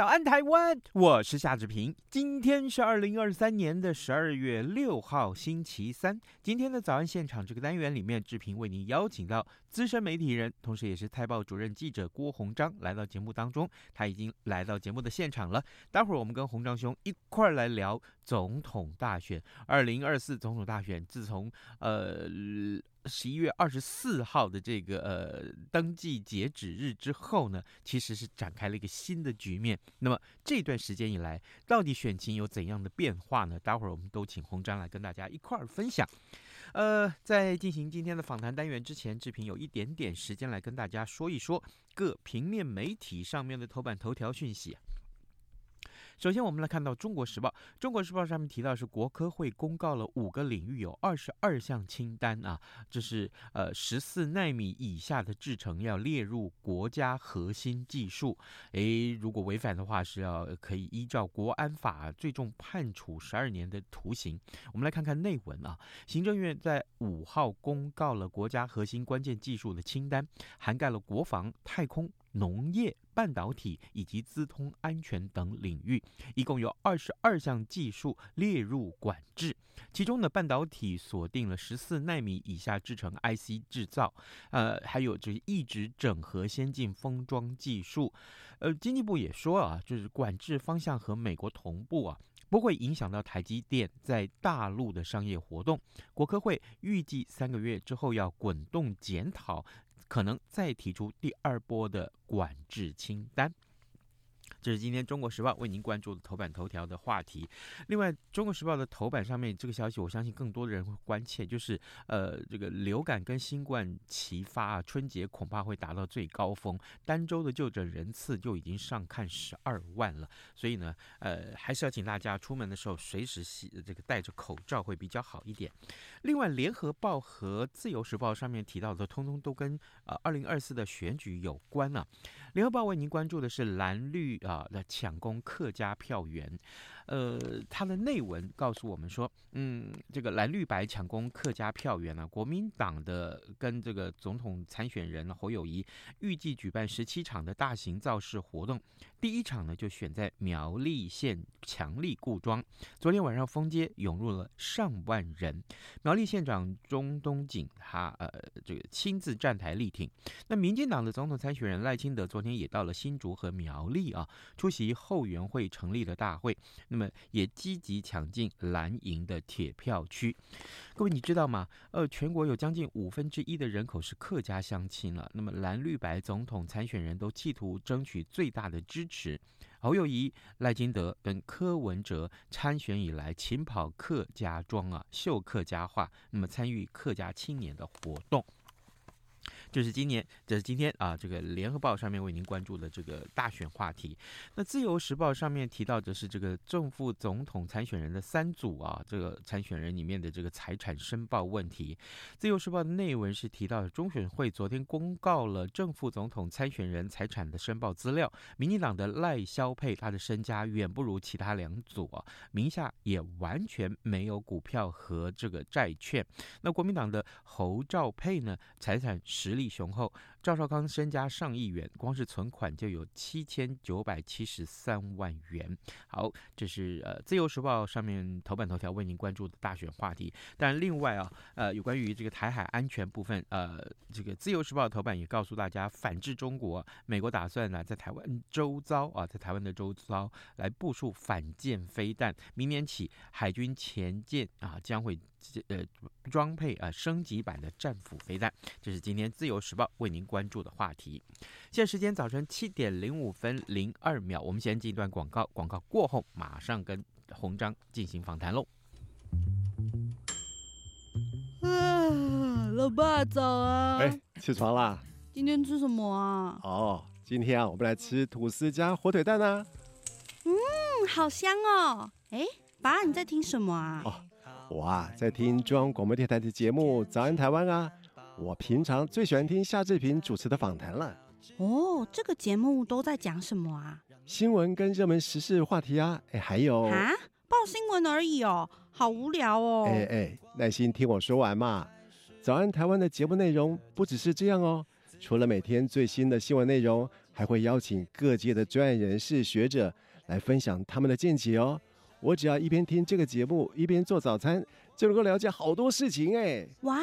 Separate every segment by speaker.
Speaker 1: 早安，台
Speaker 2: 湾！我是夏志平。今天是二零二三年的十二月六号，星期三。今天的早安现场这个单元里面，志平为您邀请到资深媒体人，同时也是《泰报》主任记者郭鸿章来到节目当中。他已经来到节目的现场了。待会儿我们跟鸿章兄一块儿来聊总统大选。二零二四总统大选，自从呃。十一月二十四号的这个呃登记截止日之后呢，其实是展开了一个新的局面。那么这段时间以来，到底选情有怎样的变化呢？待会儿我们都请鸿章来跟大家一块儿分享。呃，在进行今天的访谈单元之前，志平有一点点时间来跟大家说一说各平面媒体上面的头版头条讯息。首先，我们来看到《中国时报》。《中国时报》上面提到是国科会公告了五个领域有二十二项清单啊，这是呃十四奈米以下的制程要列入国家核心技术。诶，如果违反的话，是要可以依照国安法最重判处十二年的徒刑。我们来看看内文啊，行政院在五号公告了国家核心关键技术的清单，涵盖了国防、太空。农业、半导体以及资通安全等领域，一共有二十二项技术列入管制。其中呢，半导体锁定了十四纳米以下制程 IC 制造，呃，还有就是一直整合先进封装技术。呃，经济部也说啊，就是管制方向和美国同步啊，不会影响到台积电在大陆的商业活动。国科会预计三个月之后要滚动检讨。可能再提出第二波的管制清单。这是今天《中国时报》为您关注的头版头条的话题。另外，《中国时报》的头版上面这个消息，我相信更多的人会关切，就是呃，这个流感跟新冠齐发啊，春节恐怕会达到最高峰，单周的就诊人次就已经上看十二万了。所以呢，呃，还是要请大家出门的时候随时洗这个戴着口罩会比较好一点。另外，《联合报》和《自由时报》上面提到的，通通都跟呃二零二四的选举有关啊。《联合报》为您关注的是蓝绿。啊，的抢攻客家票源，呃，它的内文告诉我们说，嗯，这个蓝绿白抢攻客家票源呢，国民党的跟这个总统参选人侯友谊预计举办十七场的大型造势活动，第一场呢就选在苗栗县强力固庄，昨天晚上封街涌入了上万人，苗栗县长钟东锦他呃这个亲自站台力挺，那民进党的总统参选人赖清德昨天也到了新竹和苗栗啊。出席后援会成立的大会，那们也积极抢进蓝营的铁票区。各位，你知道吗？呃，全国有将近五分之一的人口是客家乡亲了。那么蓝绿白总统参选人都企图争取最大的支持。侯友谊、赖金德跟柯文哲参选以来，勤跑客家庄啊，秀客家话，那么参与客家青年的活动。就是今年，这是今天啊，这个联合报上面为您关注的这个大选话题。那自由时报上面提到的是这个正副总统参选人的三组啊，这个参选人里面的这个财产申报问题。自由时报的内文是提到，中选会昨天公告了正副总统参选人财产的申报资料。民进党的赖萧佩，他的身家远不如其他两组啊，名下也完全没有股票和这个债券。那国民党的侯兆佩呢，财产实力雄厚，赵少康身家上亿元，光是存款就有七千九百七十三万元。好，这是呃《自由时报》上面头版头条为您关注的大选话题。但另外啊，呃，有关于这个台海安全部分，呃，这个《自由时报》头版也告诉大家，反制中国，美国打算呢在台湾周遭啊，在台湾的周遭来部署反舰飞弹，明年起海军潜舰啊将会。呃，装配啊升级版的战斧飞弹，这是今天自由时报为您关注的话题。现在时间早晨七点零五分零二秒，我们先进一段广告，广告过后马上跟鸿章进行访谈喽。
Speaker 3: 老爸早啊！
Speaker 4: 哎，起床啦！
Speaker 3: 今天吃什么啊？
Speaker 4: 哦，今天啊，我们来吃吐司加火腿蛋啊。
Speaker 3: 嗯，好香哦！哎，爸，你在听什么啊？
Speaker 4: 哦，我啊，在听中央广播电台的节目《早安台湾》啊。我平常最喜欢听夏志平主持的访谈了。
Speaker 3: 哦，这个节目都在讲什么啊？
Speaker 4: 新闻跟热门时事话题啊，哎，还有
Speaker 3: 啊，报新闻而已哦，好无聊哦。
Speaker 4: 哎哎，耐心听我说完嘛。早安台湾的节目内容不只是这样哦，除了每天最新的新闻内容，还会邀请各界的专业人士、学者来分享他们的见解哦。我只要一边听这个节目，一边做早餐，就能够了解好多事情哎。
Speaker 3: 哇，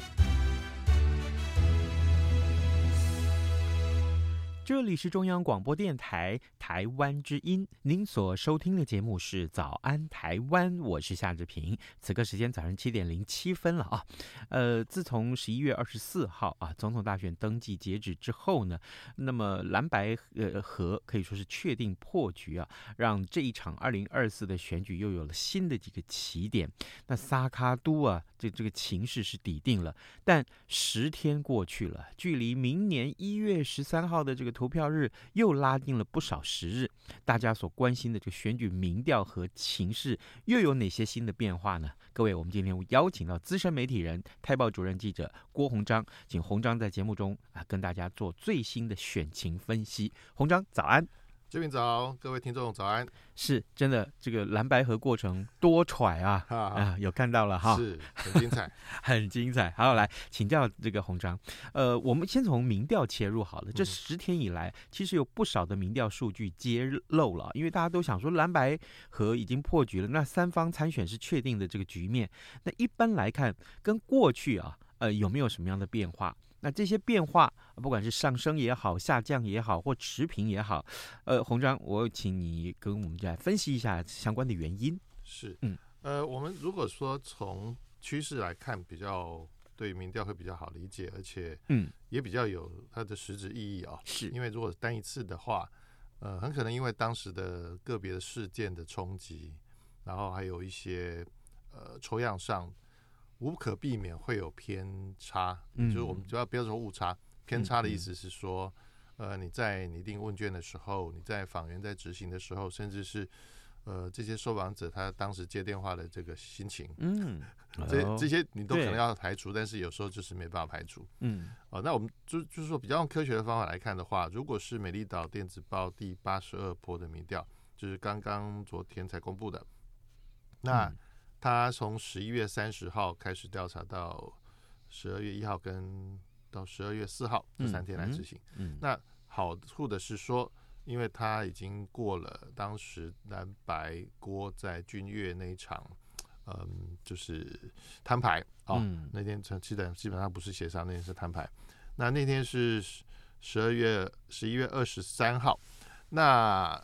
Speaker 2: 这里是中央广播电台台湾之音，您所收听的节目是《早安台湾》，我是夏志平。此刻时间早上七点零七分了啊。呃，自从十一月二十四号啊总统大选登记截止之后呢，那么蓝白呃和可以说是确定破局啊，让这一场二零二四的选举又有了新的几个起点。那萨卡都啊，这这个情势是底定了，但十天过去了，距离明年一月十三号的这个。投票日又拉近了不少时日，大家所关心的这个选举民调和情势又有哪些新的变化呢？各位，我们今天邀请到资深媒体人、泰报主任记者郭鸿章，请鸿章在节目中啊跟大家做最新的选情分析。鸿章，早安。
Speaker 5: 这边早，各位听众早安。
Speaker 2: 是真的，这个蓝白合过程多舛啊！啊，啊，有看到了哈，
Speaker 5: 是很精彩，
Speaker 2: 很精彩。好，来请教这个红章。呃，我们先从民调切入好了。这十天以来，其实有不少的民调数据揭露了，因为大家都想说蓝白合已经破局了，那三方参选是确定的这个局面。那一般来看，跟过去啊，呃，有没有什么样的变化？那这些变化，不管是上升也好，下降也好，或持平也好，呃，洪章，我请你跟我们来分析一下相关的原因。
Speaker 5: 是，嗯，呃，我们如果说从趋势来看，比较对民调会比较好理解，而且，嗯，也比较有它的实质意义啊、哦。是因为如果单一次的话，呃，很可能因为当时的个别的事件的冲击，然后还有一些呃抽样上。无可避免会有偏差，嗯、就是我们主要不要说误差，偏差的意思是说，嗯、呃，你在拟定问卷的时候，你在访员在执行的时候，甚至是呃这些受访者他当时接电话的这个心情，嗯，这这些你都可能要排除，但是有时候就是没办法排除，嗯，哦、呃，那我们就就是说比较用科学的方法来看的话，如果是美丽岛电子报第八十二波的民调，就是刚刚昨天才公布的，那。嗯他从十一月三十号开始调查到十二月一号跟到十二月四号这三天来执行。嗯，嗯，那好处的是说，因为他已经过了当时蓝白郭在君悦那一场，嗯，就是摊牌啊。嗯，那天成基本基本上不是协商，那天是摊牌。那那天是十二月十一月二十三号。那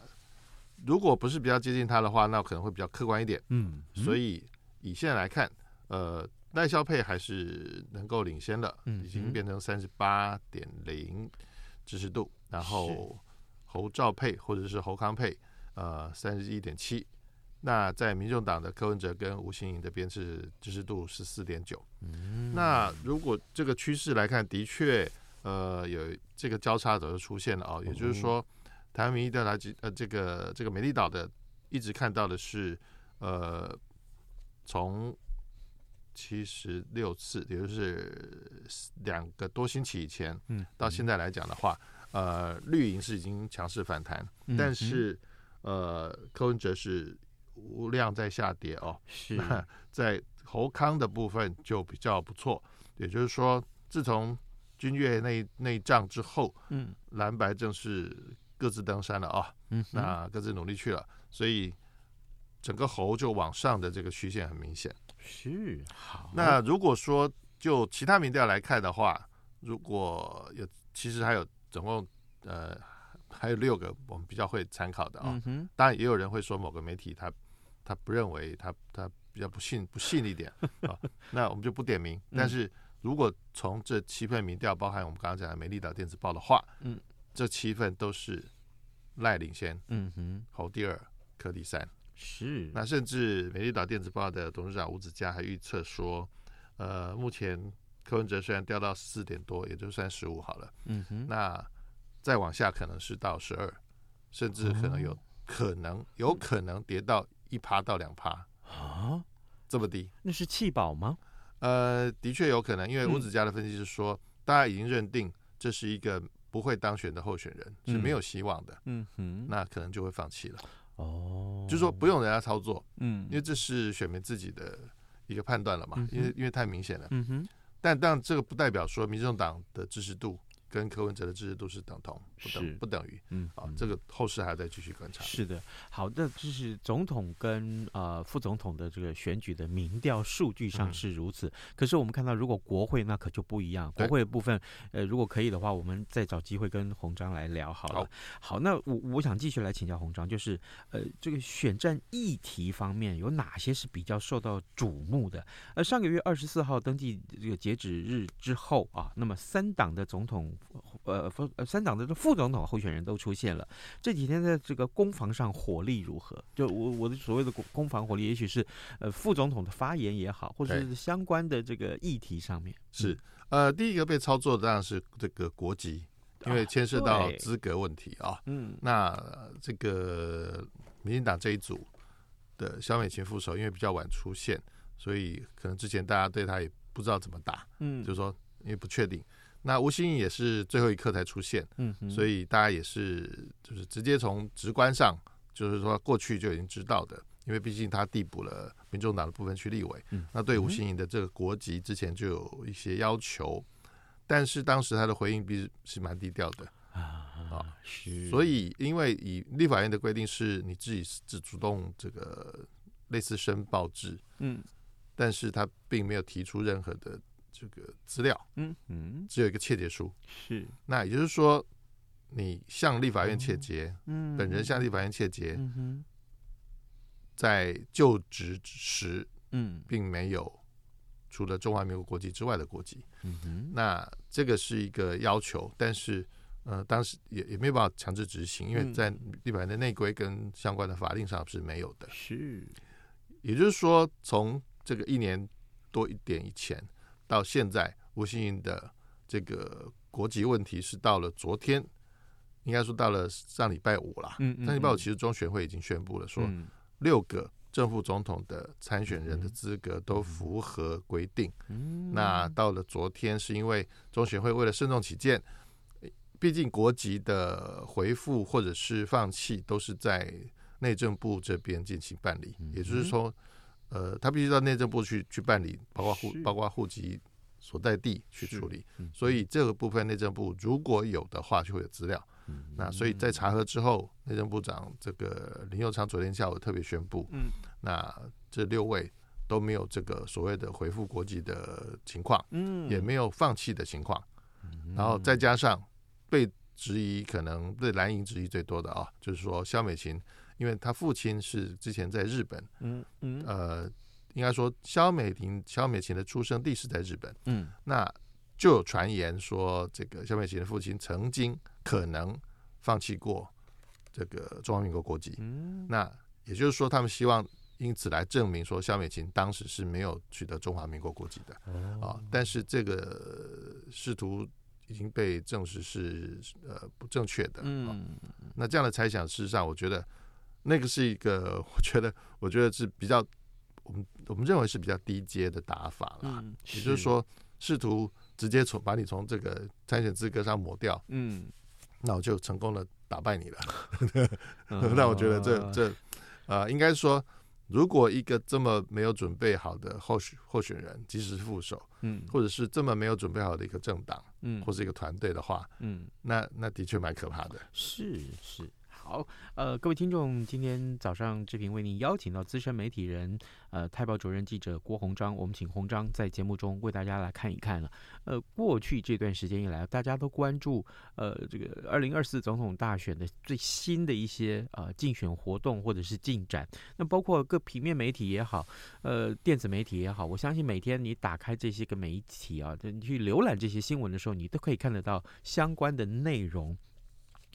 Speaker 5: 如果不是比较接近他的话，那可能会比较客观一点。嗯，嗯，所以以现在来看，呃，赖萧配还是能够领先的，嗯，已经变成三十八点零支持度，然后侯兆配或者是侯康配，呃，三十一点七。那在民众党的柯文哲跟吴欣颖这边是支持度十四点九。嗯，那如果这个趋势来看，的确，呃，有这个交叉的出现了哦，也就是说。台湾民意调查局呃，这个这个美丽岛的一直看到的是，呃，从七十六次，也就是两个多星期以前，嗯，到现在来讲的话，呃，绿营是已经强势反弹，但是呃，柯文哲是无量在下跌哦。
Speaker 2: 是。
Speaker 5: 那在侯康的部分就比较不错，也就是说，自从君越那那一仗之后，嗯，蓝白正式各自登山了啊。嗯。那各自努力去了，所以整个猴就往上的这个曲线很明显。
Speaker 2: 是。好。
Speaker 5: 那如果说就其他民调来看的话，如果有，其实还有总共呃还有六个我们比较会参考的啊、当然也有人会说某个媒体他他不认为他他比较不信不信一点啊、哦，那我们就不点名。但是如果从这七份民调，包含我们刚刚讲的《美丽岛电子报》的话，嗯，这七份都是赖领先，嗯哼，侯第二，柯第三。
Speaker 2: 是。
Speaker 5: 那甚至《美丽岛电子报》的董事长吴子嘉还预测说，呃，目前。柯文哲虽然掉到四点多，也就算十五好了。嗯哼，那再往下可能是到十二，甚至可能有可能、哦、有可能跌到一趴到两趴啊，这么低？
Speaker 2: 那是弃保吗？
Speaker 5: 呃，的确有可能，因为吴子嘉的分析是说，嗯、大家已经认定这是一个不会当选的候选人，是没有希望的。嗯哼，那可能就会放弃了。哦，就是说不用人家操作。嗯，因为这是选民自己的一个判断了嘛，因为因为太明显了。嗯哼。但但这个不代表说民众党的支持度跟柯文哲的支持度是等同，不等不等于，嗯啊，这个后市还要再继续观察。
Speaker 2: 是的，好的，就是总统跟呃副总统的这个选举的民调数据上是如此，嗯、可是我们看到如果国会那可就不一样，国会的部分，呃，如果可以的话，我们再找机会跟洪章来聊好了。好，好，那我我想继续来请教洪章，就是呃这个选战议题方面有哪些是比较受到瞩目的？呃，上个月二十四号登记这个截止日之后啊，那么三党的总统。呃，三党的副总统候选人都出现了。这几天在这个攻防上火力如何？就我我的所谓的攻攻防火力，也许是呃副总统的发言也好，或者是相关的这个议题上面。
Speaker 5: 是呃，第一个被操作的当然是这个国籍，因为牵涉到资格问题啊。嗯，那这个民进党这一组的萧美琴副手，因为比较晚出现，所以可能之前大家对他也不知道怎么打。嗯，就是说因为不确定。那吴欣颖也是最后一刻才出现，嗯，所以大家也是就是直接从直观上，就是说过去就已经知道的，因为毕竟他递补了民众党的部分区立委，嗯，那对吴欣颖的这个国籍之前就有一些要求，但是当时他的回应比是蛮低调的啊，啊，所以因为以立法院的规定是你自己自主动这个类似申报制，嗯，但是他并没有提出任何的。这个资料，嗯嗯，只有一个窃结书，是。那也就是说，你向立法院窃结，嗯，本人向立法院窃结，嗯哼，在就职时，嗯，并没有除了中华民国国籍之外的国籍，嗯哼。那这个是一个要求，但是，呃，当时也也没有办法强制执行，因为在立法院的内规跟相关的法令上是没有的，是。也就是说，从这个一年多一点以前。到现在，吴欣颖的这个国籍问题是到了昨天，应该说到了上礼拜五了。嗯，嗯，嗯，上礼拜五其实中选会已经宣布了，说六个正副总统的参选人的资格都符合规定。嗯，那到了昨天，是因为中选会为了慎重起见，毕竟国籍的回复或者是放弃都是在内政部这边进行办理，也就是说。呃，他必须到内政部去去办理，包括户包括户籍所在地去处理，所以这个部分内政部如果有的话，就会有资料。嗯、那所以在查核之后，内政部长这个林佑昌昨天下午特别宣布，嗯，那这六位都没有这个所谓的回复国籍的情况，嗯，也没有放弃的情况，嗯、然后再加上被质疑可能被蓝营质疑最多的啊，就是说肖美琴。因为他父亲是之前在日本，嗯嗯，呃，应该说肖美婷、肖美琴的出生地是在日本，嗯，那就有传言说，这个肖美琴的父亲曾经可能放弃过这个中华民国国籍，嗯，那也就是说，他们希望因此来证明说，肖美琴当时是没有取得中华民国国籍的，啊，但是这个试图已经被证实是呃不正确的，嗯，那这样的猜想，事实上我觉得。那个是一个，我觉得，我觉得是比较，我们我们认为是比较低阶的打法啦。嗯，也就是说，试图直接从把你从这个参选资格上抹掉。嗯，那我就成功的打败你了。那我觉得这这啊、呃，应该说，如果一个这么没有准备好的候选候选人，即使是副手，嗯，或者是这么没有准备好的一个政党，嗯，或是一个团队的话，嗯，那那的确蛮可怕的。
Speaker 2: 是是。好，呃，各位听众，今天早上志平为您邀请到资深媒体人，呃，泰报主任记者郭鸿章，我们请鸿章在节目中为大家来看一看了。呃，过去这段时间以来，大家都关注呃这个二零二四总统大选的最新的一些呃竞选活动或者是进展。那包括各平面媒体也好，呃，电子媒体也好，我相信每天你打开这些个媒体啊，你去浏览这些新闻的时候，你都可以看得到相关的内容。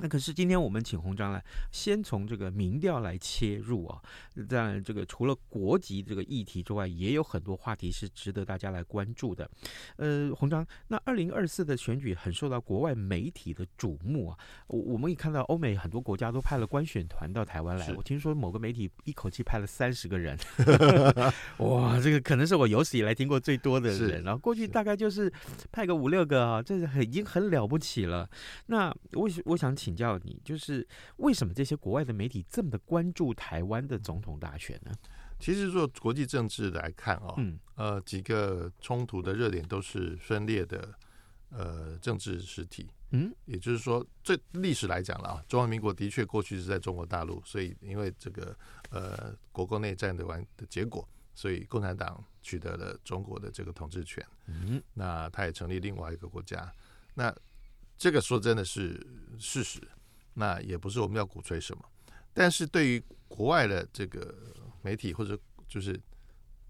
Speaker 2: 那可是今天我们请鸿章来，先从这个民调来切入啊。当然，这个除了国籍这个议题之外，也有很多话题是值得大家来关注的。呃，鸿章，那二零二四的选举很受到国外媒体的瞩目啊。我我们也看到欧美很多国家都派了官选团到台湾来。我听说某个媒体一口气派了三十个人，哇，这个可能是我有史以来听过最多的人。然后过去大概就是派个五六个啊，这是很已经很了不起了。那我我想。请教你，就是为什么这些国外的媒体这么的关注台湾的总统大选呢？
Speaker 5: 其实，做国际政治来看哦，嗯，呃，几个冲突的热点都是分裂的，呃，政治实体，嗯，也就是说，这历史来讲了啊，中华民国的确过去是在中国大陆，所以因为这个呃国共内战的完的结果，所以共产党取得了中国的这个统治权，嗯，那他也成立另外一个国家，那。这个说真的是事实，那也不是我们要鼓吹什么。但是对于国外的这个媒体，或者就是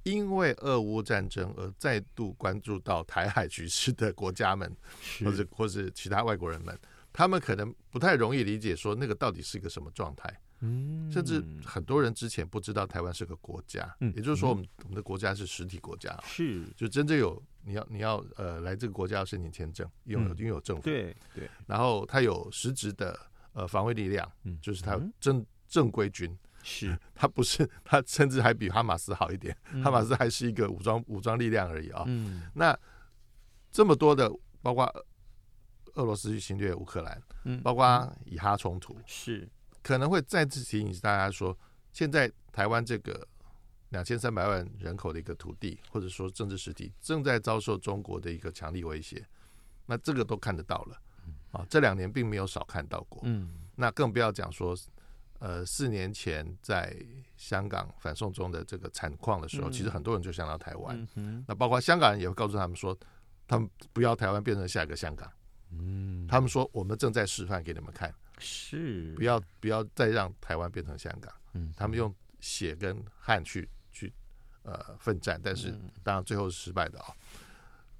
Speaker 5: 因为俄乌战争而再度关注到台海局势的国家们，或者或者其他外国人们，他们可能不太容易理解说那个到底是一个什么状态。嗯，甚至很多人之前不知道台湾是个国家，也就是说，我们我们的国家是实体国家，是。就真正有。你要你要呃来这个国家要申请签证，拥有拥有政府，对对，然后他有实质的呃防卫力量，嗯，就是他有正正规军，是，他不是他甚至还比哈马斯好一点，哈马斯还是一个武装武装力量而已啊，嗯，那这么多的包括俄罗斯去侵略乌克兰，嗯，包括以哈冲突，是可能会再次提醒大家说，现在台湾这个。两千三百万人口的一个土地，或者说政治实体，正在遭受中国的一个强力威胁。那这个都看得到了，啊，这两年并没有少看到过。嗯，那更不要讲说，呃，四年前在香港反送中的这个惨况的时候，其实很多人就想到台湾。嗯，那包括香港人也会告诉他们说，他们不要台湾变成下一个香港。嗯，他们说我们正在示范给你们看，是不要不要再让台湾变成香港。嗯，他们用血跟汗去去。呃，奋战，但是当然最后是失败的啊、哦。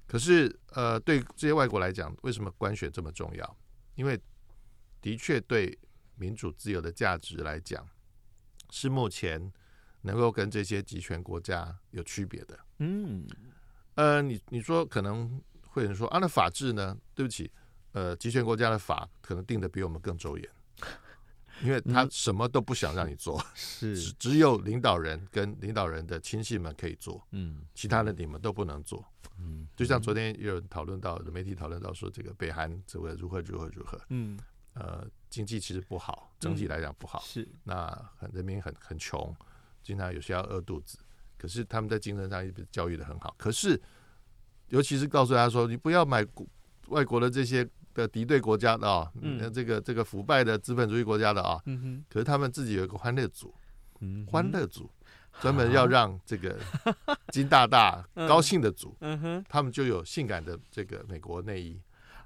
Speaker 5: 可是，呃，对这些外国来讲，为什么官选这么重要？因为的确对民主自由的价值来讲，是目前能够跟这些集权国家有区别的。嗯，呃，你你说可能会有人说啊，那法治呢？对不起，呃，集权国家的法可能定得比我们更周严。因为他什么都不想让你做，嗯、是只只有领导人跟领导人的亲信们可以做，嗯，其他的你们都不能做，嗯，就像昨天有人讨论到，媒体讨论到说这个北韩这个如何如何如何，嗯，呃，经济其实不好，整体来讲不好，嗯、是那很人民很很穷，经常有些要饿肚子，可是他们在精神上也教育的很好，可是尤其是告诉大家说，你不要买外国的这些。的敌对国家的啊，嗯，这个这个腐败的资本主义国家的啊，嗯，可是他们自己有一个欢乐组，嗯，欢乐组专门要让这个金大大 高兴的组，他们就有性感的这个美国内衣，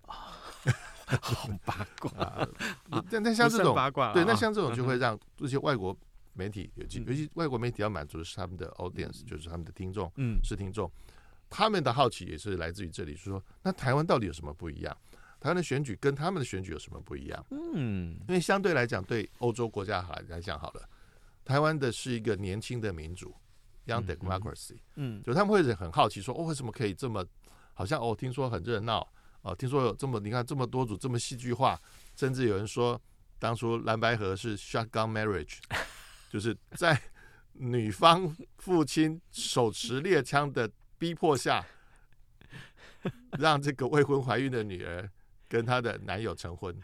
Speaker 5: 好八卦。啊！但但像这种八卦，对，那像这种就会让这些外国媒体尤其尤其外国媒体要满足的是他们的 audience，就是他们的听众，嗯，是听众，他们的好奇也是来自于这里，是说那台湾到底有什么不一样？台湾的选举跟他们的选举有什么不一样？嗯，因为相对来讲，对欧洲国家来来讲好了，台湾的是一个年轻的民主，young democracy。嗯，就他们会很好奇说，哦，为什么可以这么好像哦，听说很热闹哦，听说有这么你看这么多组这么戏剧化，甚至有人说当初蓝白河是 shotgun marriage，就是在女方父亲手持猎枪的逼迫下，让这个未婚怀孕的女儿。跟她的男友成婚，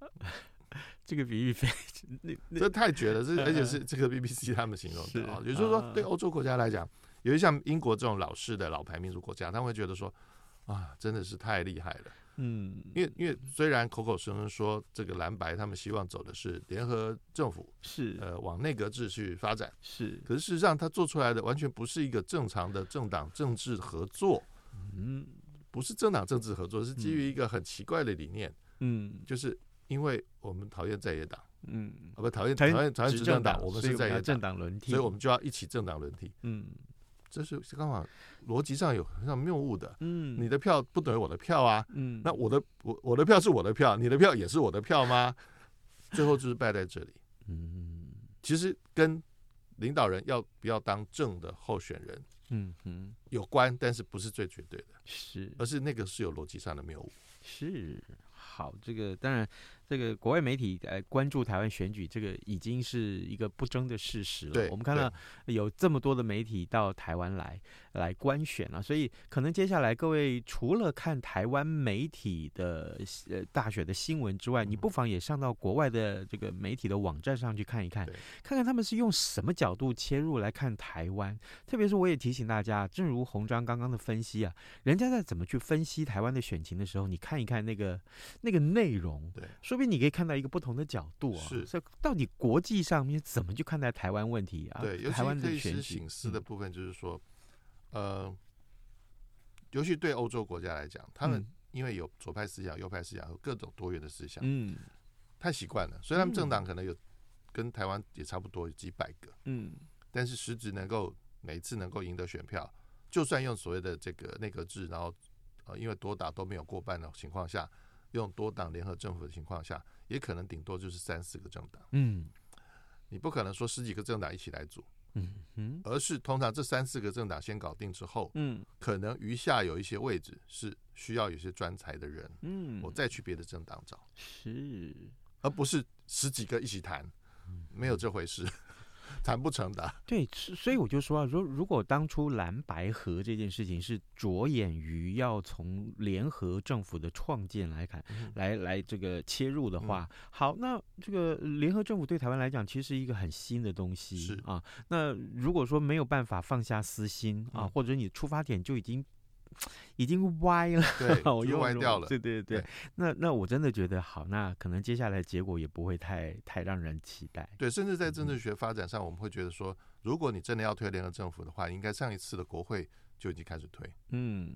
Speaker 2: 这个比喻非
Speaker 5: 这太绝了，这而且是这个 BBC 他们形容的啊，也就是说，对欧洲国家来讲，尤其像英国这种老式的老牌民族国家，他们会觉得说，啊，真的是太厉害了。嗯，因为因为虽然口口声声说这个蓝白他们希望走的是联合政府，
Speaker 2: 是。
Speaker 5: 呃往内阁制去发展，
Speaker 2: 是，
Speaker 5: 可是事实上他做出来的完全不是一个正常的政党政治合作，嗯，不是政党政治合作，是基于一个很奇怪的理念，嗯，就是因为我们讨厌在野党，嗯，啊不讨厌讨厌讨厌执政党，我们是在野党，
Speaker 2: 政党轮替，
Speaker 5: 所以我们就要一起政党轮替，嗯。这是刚好逻辑上有很像谬误的，嗯，你的票不等于我的票啊，嗯，那我的我我的票是我的票，你的票也是我的票吗？最后就是败在这里，嗯，其实跟领导人要不要当正的候选人，嗯哼，有关，但是不是最绝对的，
Speaker 2: 是，
Speaker 5: 而是那个是有逻辑上的谬误，
Speaker 2: 是，好，这个当然。这个国外媒体呃关注台湾选举，这个已经是一个不争的事实了。
Speaker 5: 对，
Speaker 2: 我们看到有这么多的媒体到台湾来来观选了，所以可能接下来各位除了看台湾媒体的呃大选的新闻之外，你不妨也上到国外的这个媒体的网站上去看一看，看看他们是用什么角度切入来看台湾。特别是我也提醒大家，正如洪章刚刚的分析啊，人家在怎么去分析台湾的选情的时候，你看一看那个那个内容，
Speaker 5: 对，
Speaker 2: 说。不定你可以看到一个不同的角度啊，
Speaker 5: 是，
Speaker 2: 所以到底国际上面怎么去看待台湾问题啊？
Speaker 5: 对，
Speaker 2: 台湾的选举
Speaker 5: 省思的部分就是说，嗯、呃，尤其对欧洲国家来讲，他们因为有左派思想、右派思想和各种多元的思想，嗯，太习惯了。所以他们政党可能有跟台湾也差不多有几百个，嗯，但是实质能够每一次能够赢得选票，就算用所谓的这个内阁制，然后呃，因为多党都没有过半的情况下。用多党联合政府的情况下，也可能顶多就是三四个政党。嗯，你不可能说十几个政党一起来组。嗯嗯，而是通常这三四个政党先搞定之后，嗯，可能余下有一些位置是需要有些专才的人。嗯，我再去别的政党找。
Speaker 2: 是，
Speaker 5: 而不是十几个一起谈，没有这回事。谈不成的，
Speaker 2: 对，所以我就说啊，如如果当初蓝白合这件事情是着眼于要从联合政府的创建来看，嗯、来来这个切入的话，嗯、好，那这个联合政府对台湾来讲，其实是一个很新的东西
Speaker 5: 是
Speaker 2: 啊。那如果说没有办法放下私心啊，嗯、或者你出发点就已经。已经歪了，
Speaker 5: 对，又歪掉了。
Speaker 2: 对对对，对那那我真的觉得好，那可能接下来结果也不会太太让人期待。
Speaker 5: 对，甚至在政治学发展上，我们会觉得说，如果你真的要推联合政府的话，应该上一次的国会就已经开始推。嗯，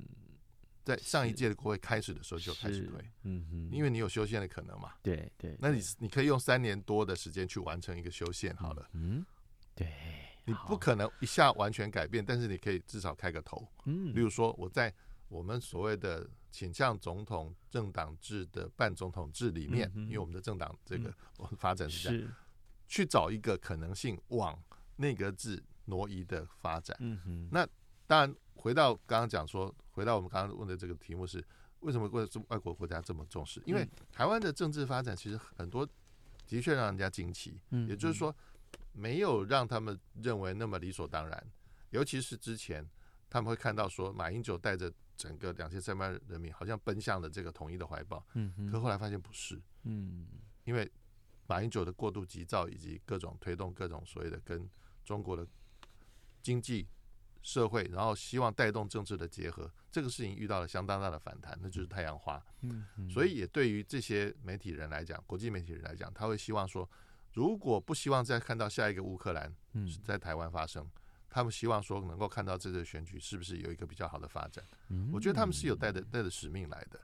Speaker 5: 在上一届的国会开始的时候就开始推。嗯哼，因为你有修宪的可能嘛。
Speaker 2: 对对，
Speaker 5: 那你你可以用三年多的时间去完成一个修宪，好了。
Speaker 2: 嗯，对。
Speaker 5: 你不可能一下完全改变，但是你可以至少开个头。嗯，例如说我在我们所谓的倾向总统政党制的半总统制里面，因为我们的政党这个 发展是这样，去找一个可能性往内阁制挪移的发展。嗯哼，那当然回到刚刚讲说，回到我们刚刚问的这个题目是为什么外外国国家这么重视？因为台湾的政治发展其实很多的确让人家惊奇。嗯，也就是说。没有让他们认为那么理所当然，尤其是之前他们会看到说马英九带着整个两千三百万人民好像奔向了这个统一的怀抱，嗯，可后来发现不是，嗯，因为马英九的过度急躁以及各种推动各种所谓的跟中国的经济社会，然后希望带动政治的结合，这个事情遇到了相当大的反弹，那就是太阳花，嗯，所以也对于这些媒体人来讲，国际媒体人来讲，他会希望说。如果不希望再看到下一个乌克兰是在台湾发生，嗯，他们希望说能够看到这个选举是不是有一个比较好的发展。嗯，我觉得他们是有带着带着使命来的，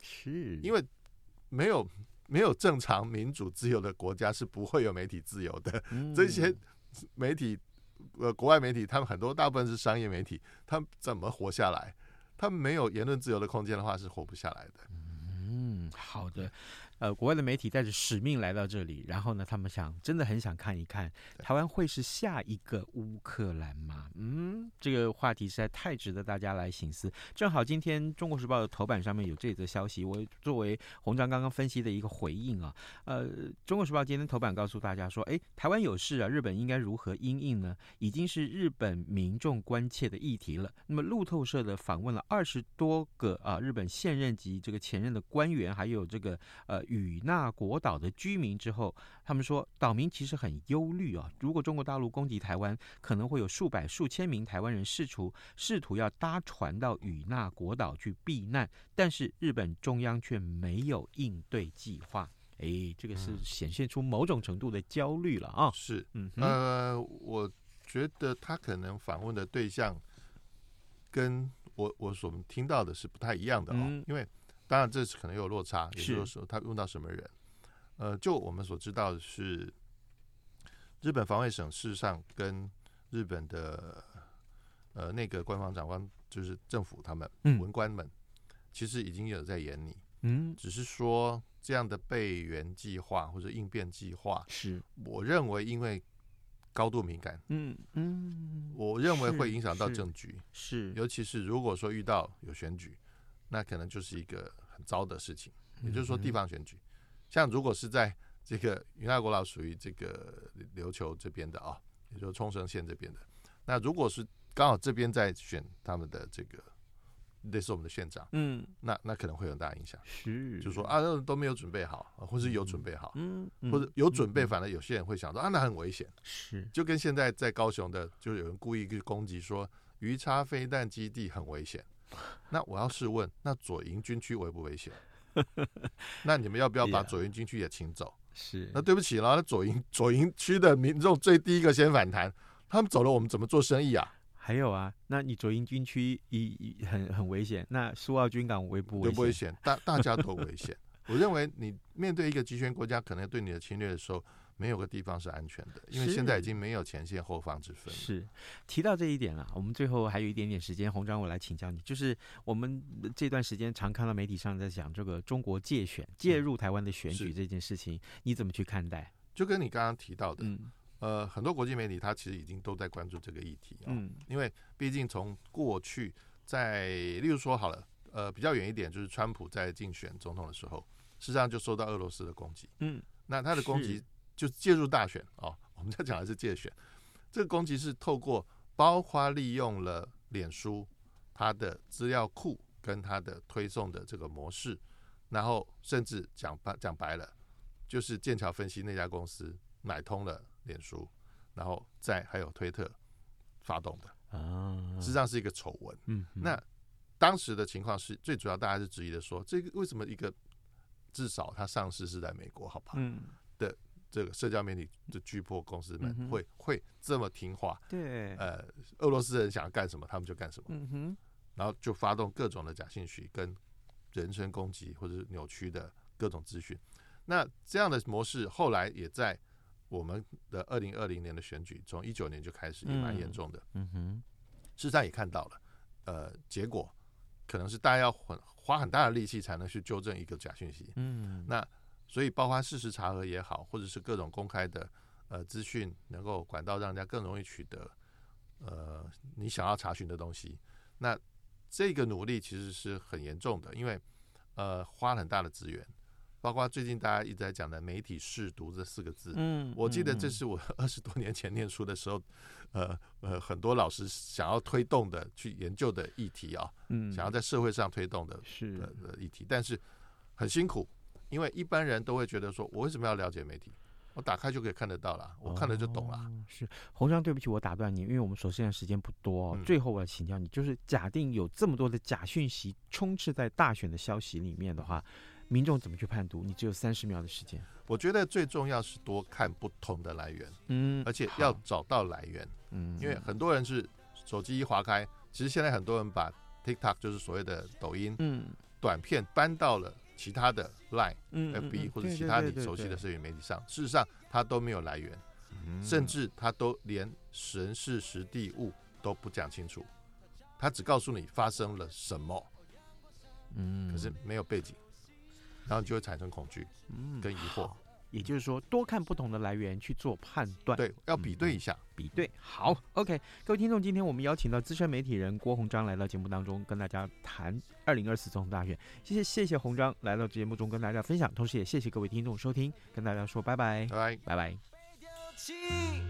Speaker 2: 是
Speaker 5: 因为没有没有正常民主自由的国家是不会有媒体自由的。嗯，这些媒体呃国外媒体，他们很多大部分是商业媒体，他们怎么活下来？他们没有言论自由的空间的话，是活不下来的。
Speaker 2: 嗯，好的。呃，国外的媒体带着使命来到这里，然后呢，他们想，真的很想看一看台湾会是下一个乌克兰吗？嗯，这个话题实在太值得大家来醒思。正好今天《中国时报》的头版上面有这则消息，我作为鸿章刚刚分析的一个回应啊。呃，《中国时报》今天头版告诉大家说，哎，台湾有事啊，日本应该如何应应呢？已经是日本民众关切的议题了。那么路透社的访问了二十多个啊日本现任及这个前任的官员，还有这个呃。与那国岛的居民之后，他们说岛民其实很忧虑啊。如果中国大陆攻击台湾，可能会有数百、数千名台湾人试图试图要搭船到与那国岛去避难，但是日本中央却没有应对计划。哎，这个是显现出某种程度的焦虑了啊。
Speaker 5: 是，嗯，呃，我觉得他可能访问的对象跟我我所听到的是不太一样的哦，嗯、因为当然这是可能有落差，也就是说他用到什么人，呃，就我们所知道的是，日本防卫省事实上跟日本的呃那个官方长官就是政府他们、嗯、文官们，其实已经有在演你，嗯，只是说。这样的备援计划或者应变计划，是。我认为因为高度敏感，嗯嗯，我认为会影响到政局，是，尤其是如果说遇到有选举，那可能就是一个很糟的事情。也就是说，地方选举，像如果是在这个与那国老属于这个琉球这边的啊，也就是冲绳县这边的，那如果是刚好这边在选他们的这个。类似我们的县长，嗯，那那可能会有很大影响，是，就是说啊，都没有准备好，或是有准备好，嗯，或者有准备，反而有些人会想说啊，那很危险，是，就跟现在在高雄的，就有人故意去攻击说鱼叉飞弹基地很危险，那我要试问，那左营军区危不危险？那你们要不要把左营军区也请走？是，那对不起了，那左营左营区的民众最第一个先反弹，他们走了，我们怎么做生意啊？
Speaker 2: 还有啊，那你左营军区一很很危险，那苏澳军港危不危险？
Speaker 5: 不危险，大大家都危险。我认为你面对一个集权国家，可能对你的侵略的时候，没有个地方是安全的，因为现在已经没有前线后方之分。
Speaker 2: 是提到这一点了，我们最后还有一点点时间，洪章，我来请教你，就是我们这段时间常看到媒体上在讲这个中国介选介入台湾的选举这件事情，你怎么去看待？
Speaker 5: 就跟你刚刚提到的，嗯。呃，很多国际媒体它其实已经都在关注这个议题啊，嗯，因为毕竟从过去在，例如说好了，呃，比较远一点，就是川普在竞选总统的时候，实际上就受到俄罗斯的攻击，嗯，那他的攻击就介入大选哦，我们在讲的是借选，这个攻击是透过包括利用了脸书它的资料库跟它的推送的这个模式，然后甚至讲白讲白了，就是剑桥分析那家公司买通了。脸书，然后再还有推特发动的啊，实际上是一个丑闻。嗯，那当时的情况是最主要，大家是质疑的说，这个为什么一个至少它上市是在美国，好吧？嗯，的这个社交媒体的巨破公司们会会这么听话？对，呃，俄罗斯人想要干什么，他们就干什么。嗯哼，然后就发动各种的假信息跟人身攻击或者是扭曲的各种资讯。那这样的模式后来也在。我们的二零二零年的选举，从一九年就开始也蛮严重的。嗯哼，事实上也看到了，呃，结果可能是大家要很花很大的力气才能去纠正一个假讯息。嗯，那所以包括事实查核也好，或者是各种公开的呃资讯，能够管道让人家更容易取得呃你想要查询的东西。那这个努力其实是很严重的，因为呃花了很大的资源。包括最近大家一直在讲的媒体试读这四个字，嗯，我记得这是我 二十多年前念书的时候，呃呃，很多老师想要推动的去研究的议题啊，嗯，想要在社会上推动的是的议题，但是很辛苦，因为一般人都会觉得说，我为什么要了解媒体？我打开就可以看得到了，我看了就懂了。哦、
Speaker 2: 是洪章，对不起，我打断你，因为我们所剩的时间不多、哦嗯。最后我要请教你，就是假定有这么多的假讯息充斥在大选的消息里面的话。民众怎么去判读？你只有三十秒的时间。
Speaker 5: 我觉得最重要是多看不同的来源，嗯，而且要找到来源，嗯，因为很多人是手机一划开，其实现在很多人把 TikTok 就是所谓的抖音，嗯，短片搬到了其他的 Line、嗯、FB 或者其他你熟悉的社群媒体上，事实上它都没有来源，嗯，甚至它都连神事实地物都不讲清楚，它只告诉你发生了什么，嗯，可是没有背景。然后你就会产生恐惧，嗯，跟疑惑。
Speaker 2: 也就是说，多看不同的来源去做判断，
Speaker 5: 对，要比对一下，嗯、
Speaker 2: 比对。好，OK，各位听众，今天我们邀请到资深媒体人郭鸿章来到节目当中，跟大家谈二零二四总统大选。谢谢，谢谢鸿章来到节目中跟大家分享，同时也谢谢各位听众收听，跟大家说拜拜，
Speaker 5: 拜拜，
Speaker 2: 拜拜。